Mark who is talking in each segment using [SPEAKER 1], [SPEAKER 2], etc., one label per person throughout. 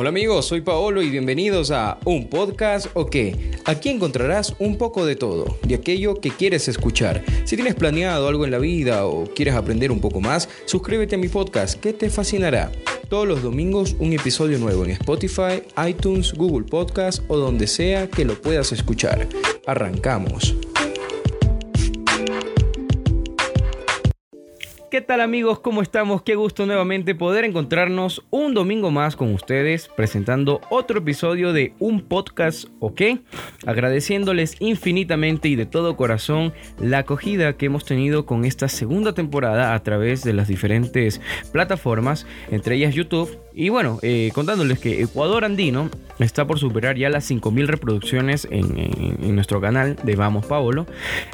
[SPEAKER 1] Hola amigos, soy Paolo y bienvenidos a Un Podcast o qué. Aquí encontrarás un poco de todo, de aquello que quieres escuchar. Si tienes planeado algo en la vida o quieres aprender un poco más, suscríbete a mi podcast que te fascinará. Todos los domingos un episodio nuevo en Spotify, iTunes, Google Podcast o donde sea que lo puedas escuchar. Arrancamos. ¿Qué tal amigos? ¿Cómo estamos? Qué gusto nuevamente poder encontrarnos un domingo más con ustedes presentando otro episodio de un podcast, ¿ok? Agradeciéndoles infinitamente y de todo corazón la acogida que hemos tenido con esta segunda temporada a través de las diferentes plataformas, entre ellas YouTube. Y bueno, eh, contándoles que Ecuador Andino está por superar ya las 5.000 reproducciones en, nuestro canal de Vamos Paolo.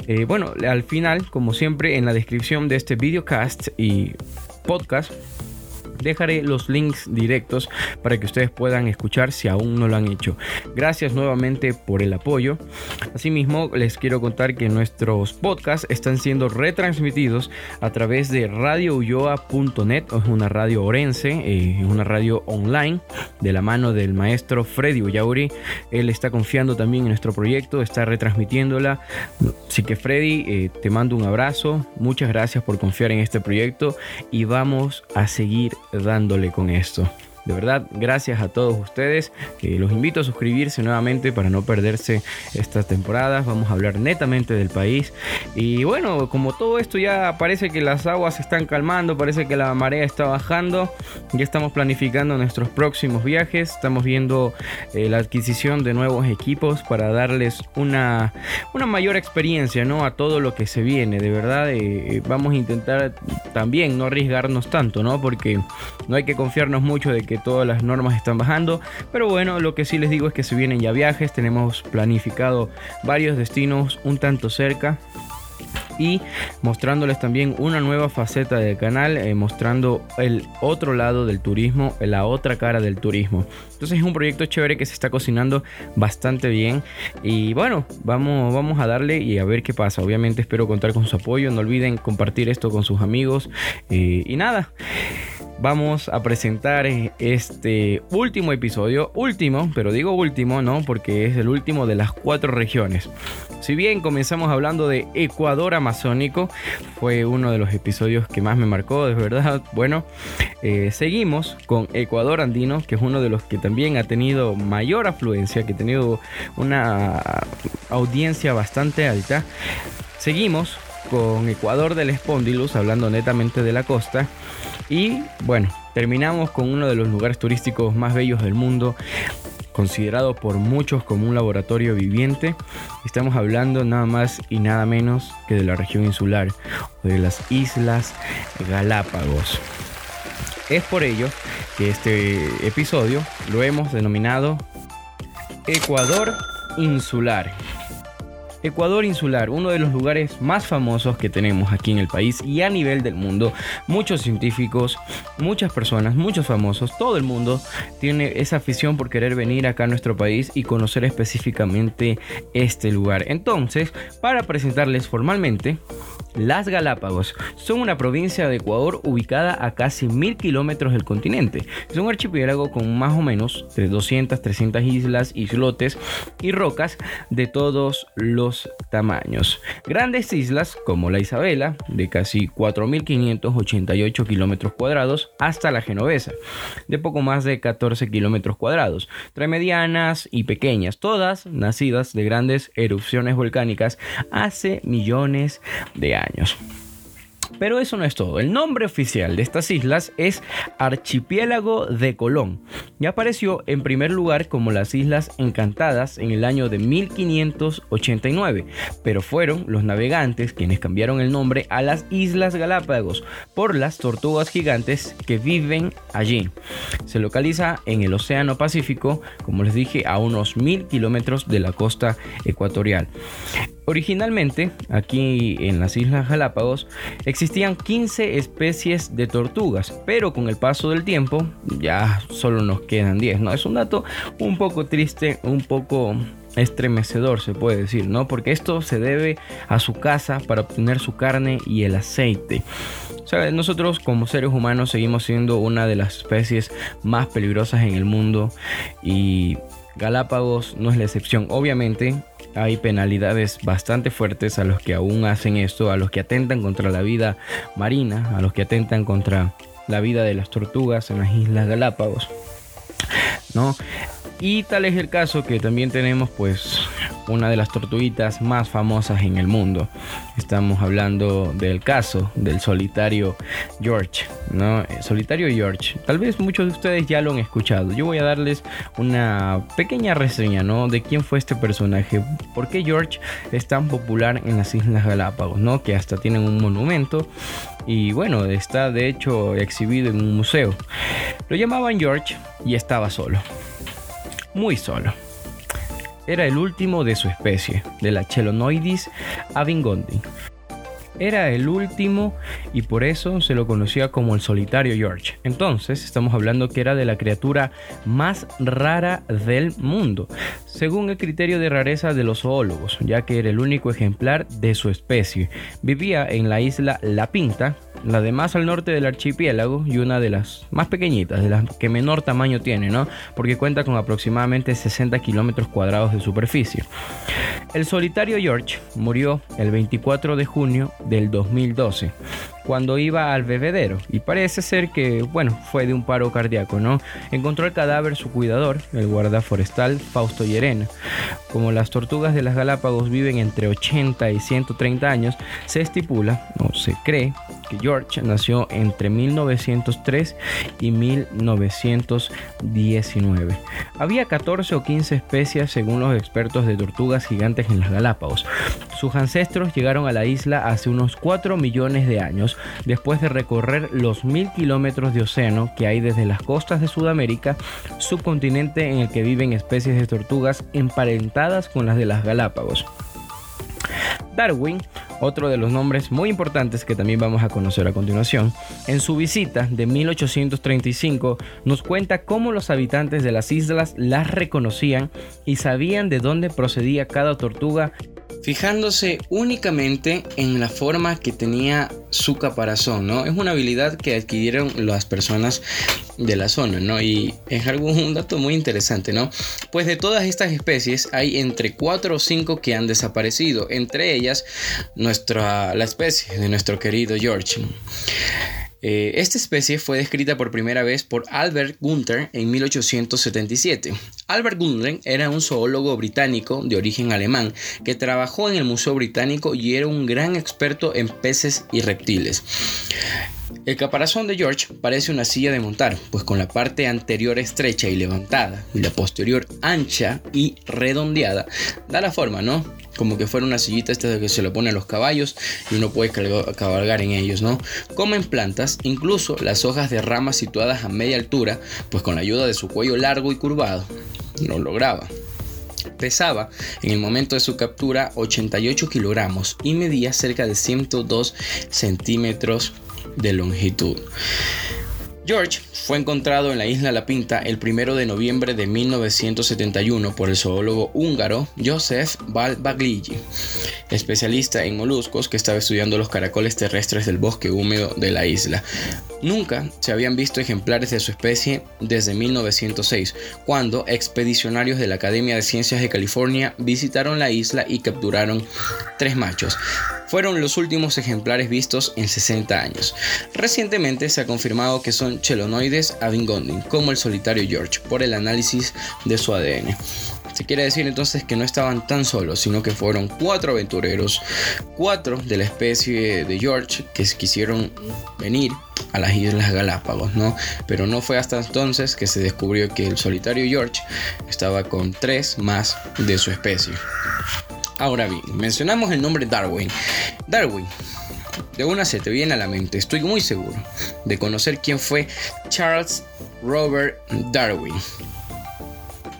[SPEAKER 1] Eh, bueno, al final, como siempre, en la descripción de este videocast y podcast Dejaré los links directos para que ustedes puedan escuchar si aún no lo han hecho. Gracias nuevamente por el apoyo. Asimismo, les quiero contar que nuestros podcasts están siendo retransmitidos a través de radioulloa.net, es una radio orense, eh, una radio online de la mano del maestro Freddy Ullauri. Él está confiando también en nuestro proyecto, está retransmitiéndola. Así que Freddy, eh, te mando un abrazo. Muchas gracias por confiar en este proyecto y vamos a seguir dándole con esto. De verdad, gracias a todos ustedes. los invito a suscribirse nuevamente para no perderse estas temporadas. Vamos a hablar netamente del país. Y bueno, como todo esto ya parece que las aguas se están calmando, parece que la marea está bajando. Ya estamos planificando nuestros próximos viajes. Estamos viendo eh, la adquisición de nuevos equipos para darles una, una mayor experiencia ¿no? a todo lo que se viene. De verdad, eh, vamos a intentar también no arriesgarnos tanto, ¿no? Porque no hay que confiarnos mucho de que todas las normas están bajando. Pero bueno, lo que sí les digo es que se vienen ya viajes, tenemos planificado varios destinos un tanto cerca y mostrándoles también una nueva faceta del canal, eh, mostrando el otro lado del turismo, la otra cara del turismo. Entonces es un proyecto chévere que se está cocinando bastante bien y bueno, vamos, vamos a darle y a ver qué pasa. Obviamente espero contar con su apoyo, no olviden compartir esto con sus amigos eh, y nada vamos a presentar este último episodio. Último, pero digo último, ¿no? Porque es el último de las cuatro regiones. Si bien comenzamos hablando de Ecuador Amazónico, fue uno de los episodios que más me marcó, de verdad. Bueno, eh, seguimos con Ecuador Andino, que es uno de los que también ha tenido mayor afluencia, que ha tenido una audiencia bastante alta. Seguimos con Ecuador del Espondilus, hablando netamente de la costa. Y bueno, terminamos con uno de los lugares turísticos más bellos del mundo, considerado por muchos como un laboratorio viviente. Estamos hablando nada más y nada menos que de la región insular, de las Islas Galápagos. Es por ello que este episodio lo hemos denominado Ecuador Insular. Ecuador insular, uno de los lugares más famosos que tenemos aquí en el país y a nivel del mundo. Muchos científicos, muchas personas, muchos famosos, todo el mundo tiene esa afición por querer venir acá a nuestro país y conocer específicamente este lugar. Entonces, para presentarles formalmente, las Galápagos son una provincia de Ecuador ubicada a casi mil kilómetros del continente. Es un archipiélago con más o menos de 200, 300 islas, islotes y rocas de todos los tamaños. Grandes islas como la Isabela, de casi 4.588 kilómetros cuadrados, hasta la Genovesa, de poco más de 14 kilómetros cuadrados. Tres medianas y pequeñas, todas nacidas de grandes erupciones volcánicas hace millones de años Pero eso no es todo. El nombre oficial de estas islas es Archipiélago de Colón y apareció en primer lugar como las Islas Encantadas en el año de 1589, pero fueron los navegantes quienes cambiaron el nombre a las Islas Galápagos por las tortugas gigantes que viven allí. Se localiza en el Océano Pacífico, como les dije, a unos mil kilómetros de la costa ecuatorial. Originalmente, aquí en las Islas Galápagos, existían 15 especies de tortugas, pero con el paso del tiempo ya solo nos quedan 10, ¿no? Es un dato un poco triste, un poco estremecedor, se puede decir, ¿no? Porque esto se debe a su casa para obtener su carne y el aceite. nosotros como seres humanos seguimos siendo una de las especies más peligrosas en el mundo y Galápagos no es la excepción. Obviamente hay penalidades bastante fuertes a los que aún hacen esto, a los que atentan contra la vida marina, a los que atentan contra la vida de las tortugas en las Islas Galápagos. ¿No? Y tal es el caso que también tenemos pues una de las tortuguitas más famosas en el mundo. Estamos hablando del caso del solitario George, ¿no? Eh, solitario George. Tal vez muchos de ustedes ya lo han escuchado. Yo voy a darles una pequeña reseña, ¿no? De quién fue este personaje, por qué George es tan popular en las Islas Galápagos, ¿no? Que hasta tienen un monumento y bueno, está de hecho exhibido en un museo. Lo llamaban George y estaba solo muy solo. Era el último de su especie, de la Chelonoidis avingondi. Era el último y por eso se lo conocía como el solitario George. Entonces estamos hablando que era de la criatura más rara del mundo, según el criterio de rareza de los zoólogos, ya que era el único ejemplar de su especie. Vivía en la isla La Pinta, la de más al norte del archipiélago y una de las más pequeñitas, de las que menor tamaño tiene, ¿no? Porque cuenta con aproximadamente 60 kilómetros cuadrados de superficie. El solitario George murió el 24 de junio del 2012 cuando iba al bebedero y parece ser que, bueno, fue de un paro cardíaco, ¿no? Encontró el cadáver su cuidador, el guarda forestal Fausto Llerena. Como las tortugas de las Galápagos viven entre 80 y 130 años, se estipula, o se cree, que George nació entre 1903 y 1919. Había 14 o 15 especies según los expertos de tortugas gigantes en las Galápagos. Sus ancestros llegaron a la isla hace unos 4 millones de años después de recorrer los mil kilómetros de océano que hay desde las costas de Sudamérica, subcontinente en el que viven especies de tortugas emparentadas con las de las Galápagos. Darwin, otro de los nombres muy importantes que también vamos a conocer a continuación, en su visita de 1835 nos cuenta cómo los habitantes de las islas las reconocían y sabían de dónde procedía cada tortuga fijándose únicamente en la forma que tenía su caparazón, ¿no? Es una habilidad que adquirieron las personas de la zona, ¿no? Y es algo, un dato muy interesante, ¿no? Pues de todas estas especies hay entre 4 o 5 que han desaparecido, entre ellas nuestra, la especie de nuestro querido George. Eh, esta especie fue descrita por primera vez por Albert Gunther en 1877. Albert Gunther era un zoólogo británico de origen alemán que trabajó en el Museo Británico y era un gran experto en peces y reptiles. El caparazón de George parece una silla de montar, pues con la parte anterior estrecha y levantada y la posterior ancha y redondeada, da la forma, ¿no? Como que fuera una sillita esta de que se lo pone a los caballos y uno puede cabalgar en ellos, ¿no? Comen plantas, incluso las hojas de ramas situadas a media altura, pues con la ayuda de su cuello largo y curvado, lo lograba. Pesaba en el momento de su captura 88 kilogramos y medía cerca de 102 centímetros de longitud. George fue encontrado en la isla La Pinta el 1 de noviembre de 1971 por el zoólogo húngaro Joseph Balbagligi, especialista en moluscos que estaba estudiando los caracoles terrestres del bosque húmedo de la isla. Nunca se habían visto ejemplares de su especie desde 1906, cuando expedicionarios de la Academia de Ciencias de California visitaron la isla y capturaron tres machos fueron los últimos ejemplares vistos en 60 años. Recientemente se ha confirmado que son chelonoides avingondin, como el solitario George, por el análisis de su ADN. Se quiere decir entonces que no estaban tan solos, sino que fueron cuatro aventureros, cuatro de la especie de George que quisieron venir a las Islas Galápagos, ¿no? Pero no fue hasta entonces que se descubrió que el solitario George estaba con tres más de su especie. Ahora bien, mencionamos el nombre Darwin. Darwin, de una se te viene a la mente, estoy muy seguro, de conocer quién fue Charles Robert Darwin.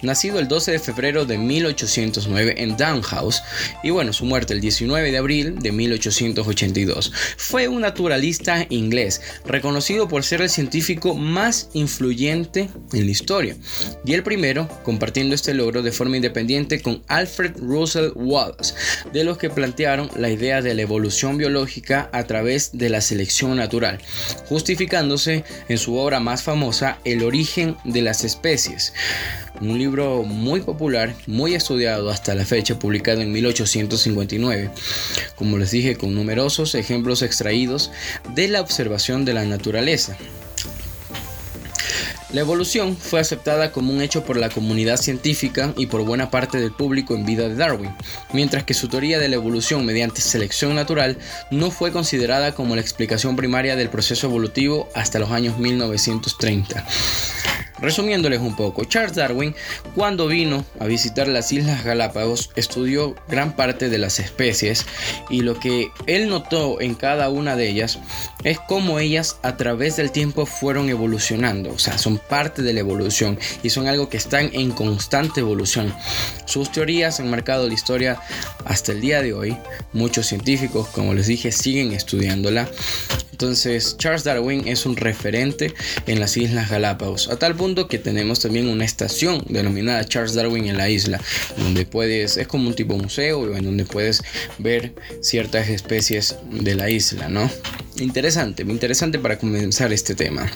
[SPEAKER 1] Nacido el 12 de febrero de 1809 en Downhouse y bueno, su muerte el 19 de abril de 1882. Fue un naturalista inglés, reconocido por ser el científico más influyente en la historia y el primero compartiendo este logro de forma independiente con Alfred Russel Wallace, de los que plantearon la idea de la evolución biológica a través de la selección natural, justificándose en su obra más famosa El origen de las especies un libro muy popular, muy estudiado hasta la fecha, publicado en 1859, como les dije, con numerosos ejemplos extraídos de la observación de la naturaleza. La evolución fue aceptada como un hecho por la comunidad científica y por buena parte del público en vida de Darwin, mientras que su teoría de la evolución mediante selección natural no fue considerada como la explicación primaria del proceso evolutivo hasta los años 1930. Resumiéndoles un poco, Charles Darwin, cuando vino a visitar las Islas Galápagos, estudió gran parte de las especies y lo que él notó en cada una de ellas es cómo ellas a través del tiempo fueron evolucionando, o sea, son parte de la evolución y son algo que están en constante evolución. Sus teorías han marcado la historia hasta el día de hoy. Muchos científicos, como les dije, siguen estudiándola. Entonces, Charles Darwin es un referente en las Islas Galápagos, a tal punto que tenemos también una estación denominada Charles Darwin en la isla, donde puedes, es como un tipo museo, en donde puedes ver ciertas especies de la isla, ¿no? Interesante, interesante para comenzar este tema.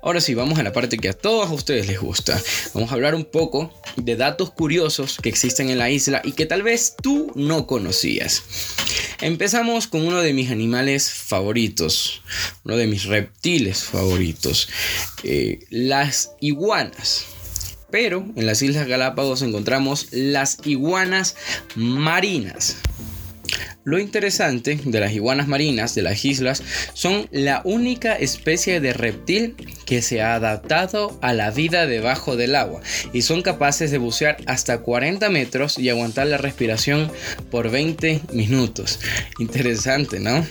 [SPEAKER 1] Ahora sí, vamos a la parte que a todos ustedes les gusta. Vamos a hablar un poco de datos curiosos que existen en la isla y que tal vez tú no conocías. Empezamos con uno de mis animales favoritos, uno de mis reptiles favoritos, eh, las iguanas. Pero en las Islas Galápagos encontramos las iguanas marinas. Lo interesante de las iguanas marinas de las islas son la única especie de reptil que se ha adaptado a la vida debajo del agua y son capaces de bucear hasta 40 metros y aguantar la respiración por 20 minutos. Interesante, ¿no?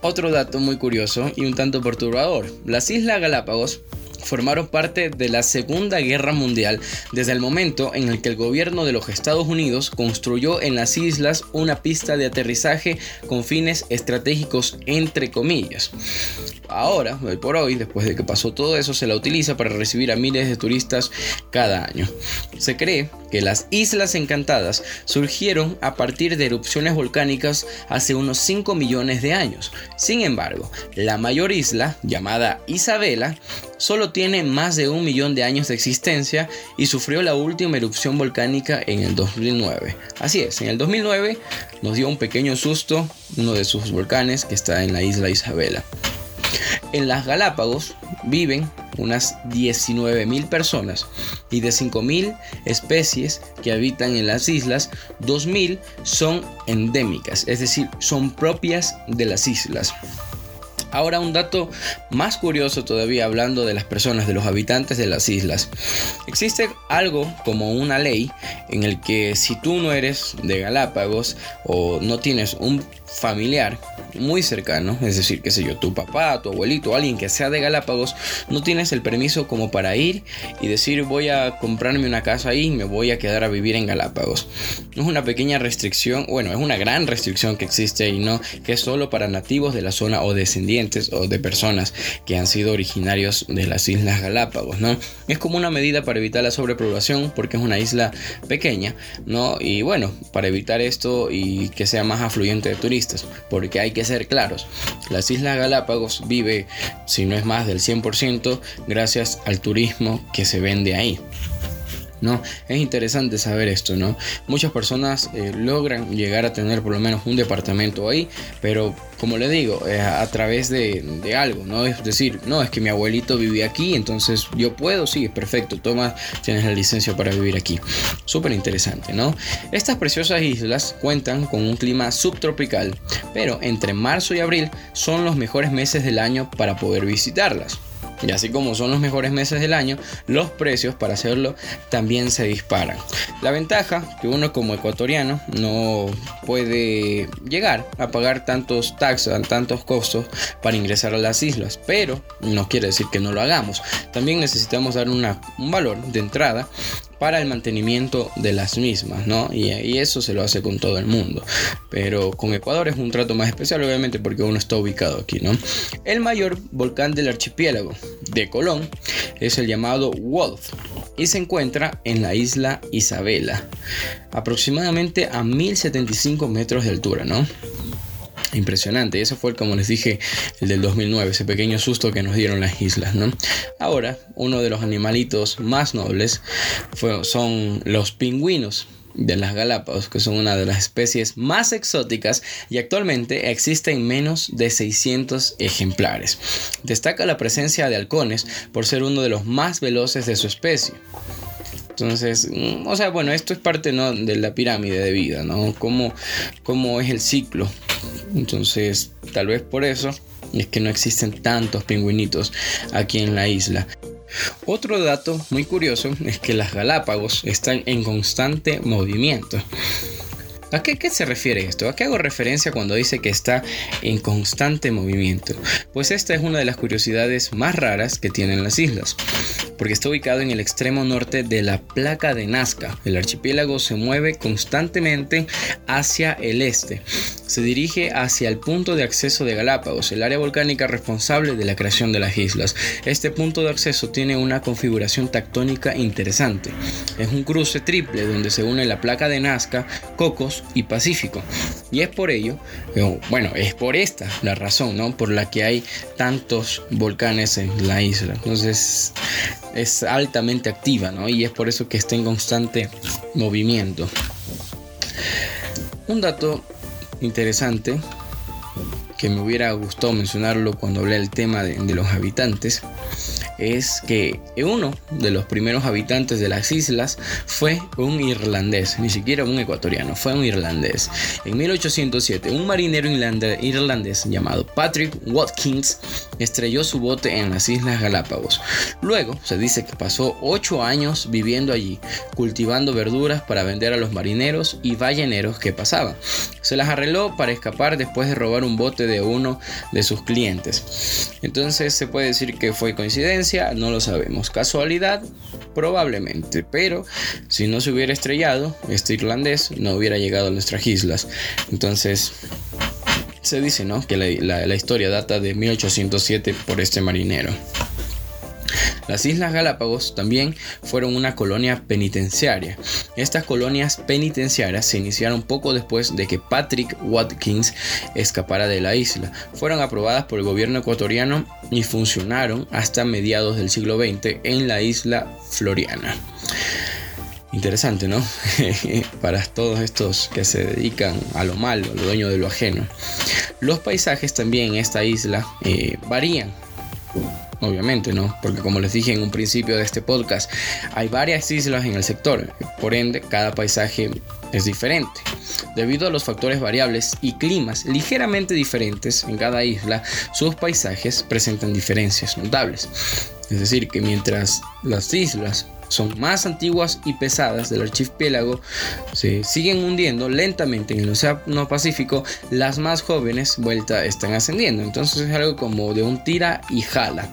[SPEAKER 1] Otro dato muy curioso y un tanto perturbador. Las Islas Galápagos formaron parte de la Segunda Guerra Mundial desde el momento en el que el gobierno de los Estados Unidos construyó en las islas una pista de aterrizaje con fines estratégicos entre comillas. Ahora, hoy por hoy, después de que pasó todo eso, se la utiliza para recibir a miles de turistas cada año. Se cree que las Islas Encantadas surgieron a partir de erupciones volcánicas hace unos 5 millones de años. Sin embargo, la mayor isla, llamada Isabela, solo tiene más de un millón de años de existencia y sufrió la última erupción volcánica en el 2009. Así es, en el 2009 nos dio un pequeño susto uno de sus volcanes que está en la isla Isabela. En las Galápagos viven unas 19.000 personas y de 5.000 especies que habitan en las islas, 2.000 son endémicas, es decir, son propias de las islas. Ahora un dato más curioso todavía hablando de las personas, de los habitantes de las islas. Existe algo como una ley en el que si tú no eres de Galápagos o no tienes un familiar muy cercano, es decir, que sé yo, tu papá, tu abuelito, alguien que sea de Galápagos, no tienes el permiso como para ir y decir voy a comprarme una casa ahí y me voy a quedar a vivir en Galápagos. Es una pequeña restricción, bueno, es una gran restricción que existe ahí, ¿no? Que es solo para nativos de la zona o descendientes o de personas que han sido originarios de las Islas Galápagos, ¿no? Es como una medida para evitar la sobrepoblación porque es una isla pequeña, ¿no? Y bueno, para evitar esto y que sea más afluyente de turistas, porque hay que ser claros. Las Islas Galápagos vive, si no es más del 100%, gracias al turismo que se vende ahí. ¿No? Es interesante saber esto, ¿no? Muchas personas eh, logran llegar a tener por lo menos un departamento ahí, pero como le digo, a través de, de, algo, ¿no? Es decir, no, es que mi abuelito vivía aquí, entonces yo puedo, sí, perfecto, toma, tienes la licencia para vivir aquí. Súper interesante, ¿no? Estas preciosas islas cuentan con un clima subtropical, pero entre marzo y abril son los mejores meses del año para poder visitarlas. Y así como son los mejores meses del año, los precios para hacerlo también se disparan. La ventaja que uno como ecuatoriano no puede llegar a pagar tantos taxes, tantos costos para ingresar a las islas, pero no quiere decir que no lo hagamos. También necesitamos dar un valor de entrada para el mantenimiento de las mismas, ¿no? Y, eso se lo hace con todo el mundo. Pero con Ecuador es un trato más especial, obviamente, porque uno está ubicado aquí, ¿no? El mayor volcán del archipiélago de Colón es el llamado Wolf y se encuentra en la isla Isabela, aproximadamente a 1075 metros de altura, ¿no? Impresionante, eso fue como les dije el del 2009, ese pequeño susto que nos dieron las islas, ¿no? Ahora, uno de los animalitos más nobles son los pingüinos de las Galápagos, que son una de las especies más exóticas y actualmente existen menos de 600 ejemplares. Destaca la presencia de halcones por ser uno de los más veloces de su especie. Entonces, mm, o sea, bueno, esto es parte ¿no? de la pirámide de vida, ¿no? Cómo, cómo es el ciclo. Entonces, tal vez por eso es que no existen tantos pingüinitos aquí en la isla. Otro dato muy curioso es que las Galápagos están en constante movimiento. ¿A qué, se refiere esto? ¿A qué hago referencia cuando dice que está en constante movimiento? Pues esta es una de las curiosidades más raras que tienen las islas, porque está ubicado en el extremo norte de la placa de Nazca. El archipiélago se mueve constantemente hacia el este. Se dirige hacia el punto de acceso de Galápagos, el área volcánica responsable de la creación de las islas. Este punto de acceso tiene una configuración tectónica interesante. Es un cruce triple donde se une la placa de Nazca, Cocos, y Pacífico. Y es por ello, eh, bueno, es por esta la razón, ¿no? Por la que hay tantos volcanes en la isla. Entonces es altamente activa, ¿no? Y es por eso que está en constante movimiento. Un dato interesante que me hubiera gustado mencionarlo cuando hablé del tema de los habitantes es que uno de los primeros habitantes de las islas fue un irlandés, ni siquiera un ecuatoriano, fue un irlandés. En 1807, un marinero irlandés llamado Patrick Watkins estrelló su bote en las Islas Galápagos. Luego se dice que pasó 8 años viviendo allí, cultivando verduras para vender a los marineros y balleneros que pasaban. Se las arregló para escapar después de robar un bote de uno de sus clientes. Entonces se puede decir que fue coincidencia no lo sabemos. Casualidad, probablemente, pero si no se hubiera estrellado, este irlandés no hubiera llegado a nuestras islas. Entonces, se dice, ¿no? Que la, la historia data de 1807 por este marinero. Las Islas Galápagos también fueron una colonia penitenciaria. Estas colonias penitenciarias se iniciaron poco después de que Patrick Watkins escapara de la isla. Fueron aprobadas por el gobierno ecuatoriano y funcionaron hasta mediados del siglo XX en la isla Floriana. Interesante, ¿no? Para todos estos que se dedican a lo malo, a lo dueño de lo ajeno. Los paisajes también en esta isla eh, varían obviamente, ¿no? Porque como les dije en un principio de este podcast, hay varias islas en el sector, por ende, cada paisaje es diferente. Debido a los factores variables y climas ligeramente diferentes en cada isla, sus paisajes presentan diferencias notables. Es decir, que mientras las islas son más antiguas y pesadas del archipiélago, se siguen hundiendo lentamente en el Océano Pacífico, las más jóvenes vuelta están ascendiendo. Entonces es algo como de un tira y jala.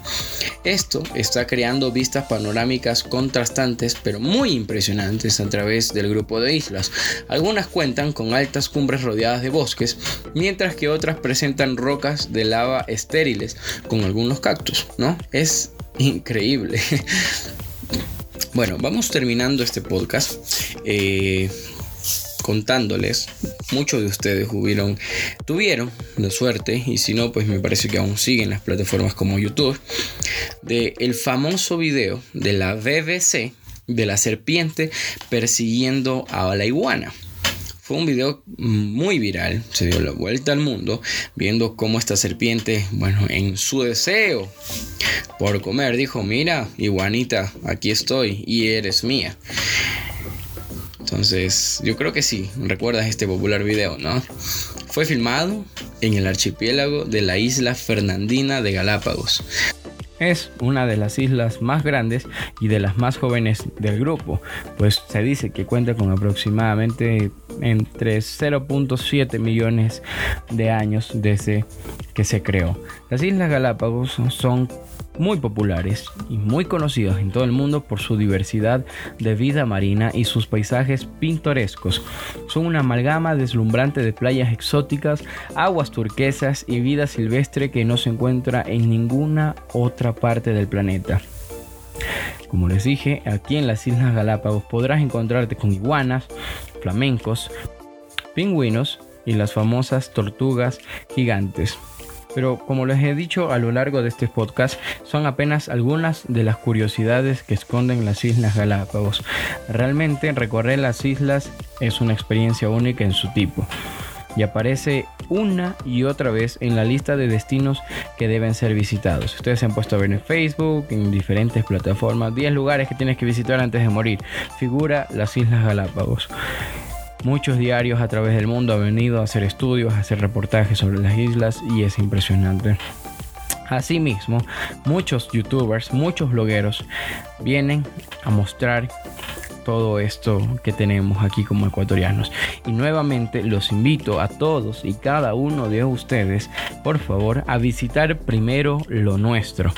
[SPEAKER 1] Esto está creando vistas panorámicas contrastantes pero muy impresionantes a través del grupo de islas. Algunas cuentan con altas cumbres rodeadas de bosques, mientras que otras presentan rocas de lava estériles con algunos cactus, ¿no? Es increíble. Bueno, vamos terminando este podcast. Eh, contándoles, muchos de ustedes tuvieron la suerte, y si no, pues me parece que aún siguen las plataformas como YouTube, de el famoso video de la BBC de la serpiente persiguiendo a la iguana. Fue un video muy viral, se dio la vuelta al mundo, viendo cómo esta serpiente, bueno, en su deseo por comer, dijo, mira, iguanita, aquí estoy y eres mía. Entonces, yo creo que sí, recuerdas este popular video, ¿no? Fue filmado en el archipiélago de la isla Fernandina de Galápagos. Es una de las islas más grandes y de las más jóvenes del grupo, pues se dice que cuenta con aproximadamente entre 0.7 millones de años desde que se creó. Las Islas Galápagos son muy populares y muy conocidas en todo el mundo por su diversidad de vida marina y sus paisajes pintorescos. Son una amalgama deslumbrante de playas exóticas, aguas turquesas y vida silvestre que no se encuentra en ninguna otra parte del planeta. Como les dije, aquí en las Islas Galápagos podrás encontrarte con iguanas, flamencos, pingüinos y las famosas tortugas gigantes. Pero como les he dicho a lo largo de este podcast, son apenas algunas de las curiosidades que esconden las Islas Galápagos. Realmente recorrer las islas es una experiencia única en su tipo y aparece una y otra vez en la lista de destinos que deben ser visitados. Ustedes se han puesto a ver en Facebook, en diferentes plataformas, 10 lugares que tienes que visitar antes de morir. Figura las Islas Galápagos. Muchos diarios a través del mundo han venido a hacer estudios, a hacer reportajes sobre las islas y es impresionante. Asimismo, muchos youtubers, muchos blogueros vienen a mostrar todo esto que tenemos aquí como ecuatorianos. Y nuevamente los invito a todos y cada uno de ustedes, por favor, a visitar primero lo nuestro.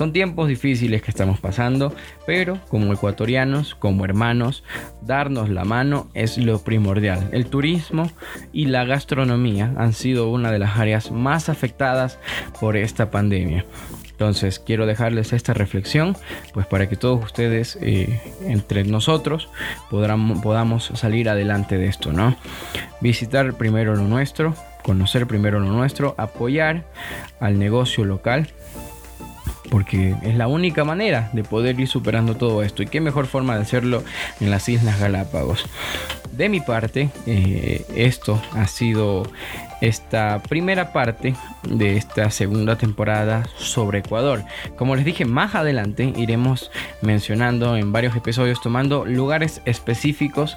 [SPEAKER 1] Son tiempos difíciles que estamos pasando, pero como ecuatorianos, como hermanos, darnos la mano es lo primordial. El turismo y la gastronomía han sido una de las áreas más afectadas por esta pandemia. Entonces quiero dejarles esta reflexión, pues para que todos ustedes, eh, entre nosotros, podamos salir adelante de esto, ¿no? Visitar primero lo nuestro, conocer primero lo nuestro, apoyar al negocio local porque es la única manera de poder ir superando todo esto. Y qué mejor forma de hacerlo en las Islas Galápagos. De mi parte, eh, esto ha sido esta primera parte de esta segunda temporada sobre Ecuador. Como les dije, más adelante iremos mencionando en varios episodios, tomando lugares específicos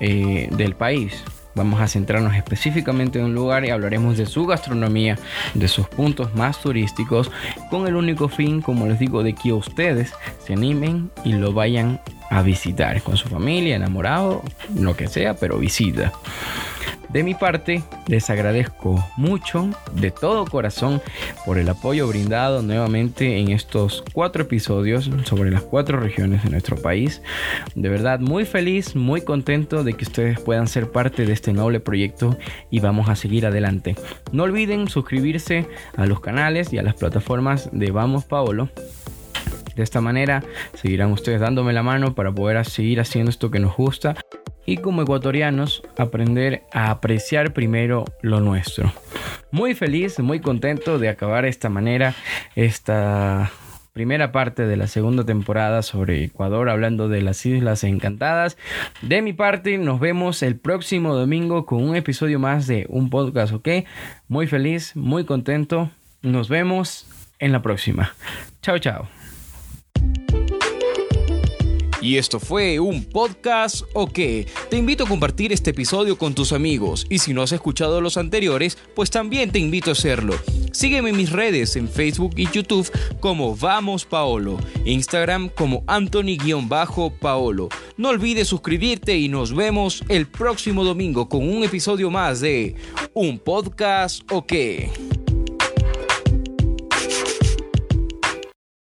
[SPEAKER 1] eh, del país. Vamos a centrarnos específicamente en un lugar y hablaremos de su gastronomía, de sus puntos más turísticos, con el único fin, como les digo, de que ustedes se animen y lo vayan a visitar con su familia, enamorado, lo que sea, pero visita. De mi parte, les agradezco mucho de todo corazón por el apoyo brindado nuevamente en estos cuatro episodios sobre las cuatro regiones de nuestro país. De verdad, muy feliz, muy contento de que ustedes puedan ser parte de este noble proyecto y vamos a seguir adelante. No olviden suscribirse a los canales y a las plataformas de Vamos Paolo. De esta manera seguirán ustedes dándome la mano para poder seguir haciendo esto que nos gusta y como ecuatorianos aprender a apreciar primero lo nuestro. Muy feliz, muy contento de acabar esta manera esta primera parte de la segunda temporada sobre Ecuador hablando de las Islas Encantadas. De mi parte, nos vemos el próximo domingo con un episodio más de un podcast, ¿ok? Muy feliz, muy contento. Nos vemos en la próxima. Chao, chao.
[SPEAKER 2] Y esto fue un podcast o qué. Te invito a compartir este episodio con tus amigos y si no has escuchado los anteriores, pues también te invito a hacerlo. Sígueme en mis redes en Facebook y YouTube como Vamos Paolo, Instagram como Anthony-Paolo. No olvides suscribirte y nos vemos el próximo domingo con un episodio más de Un podcast o qué.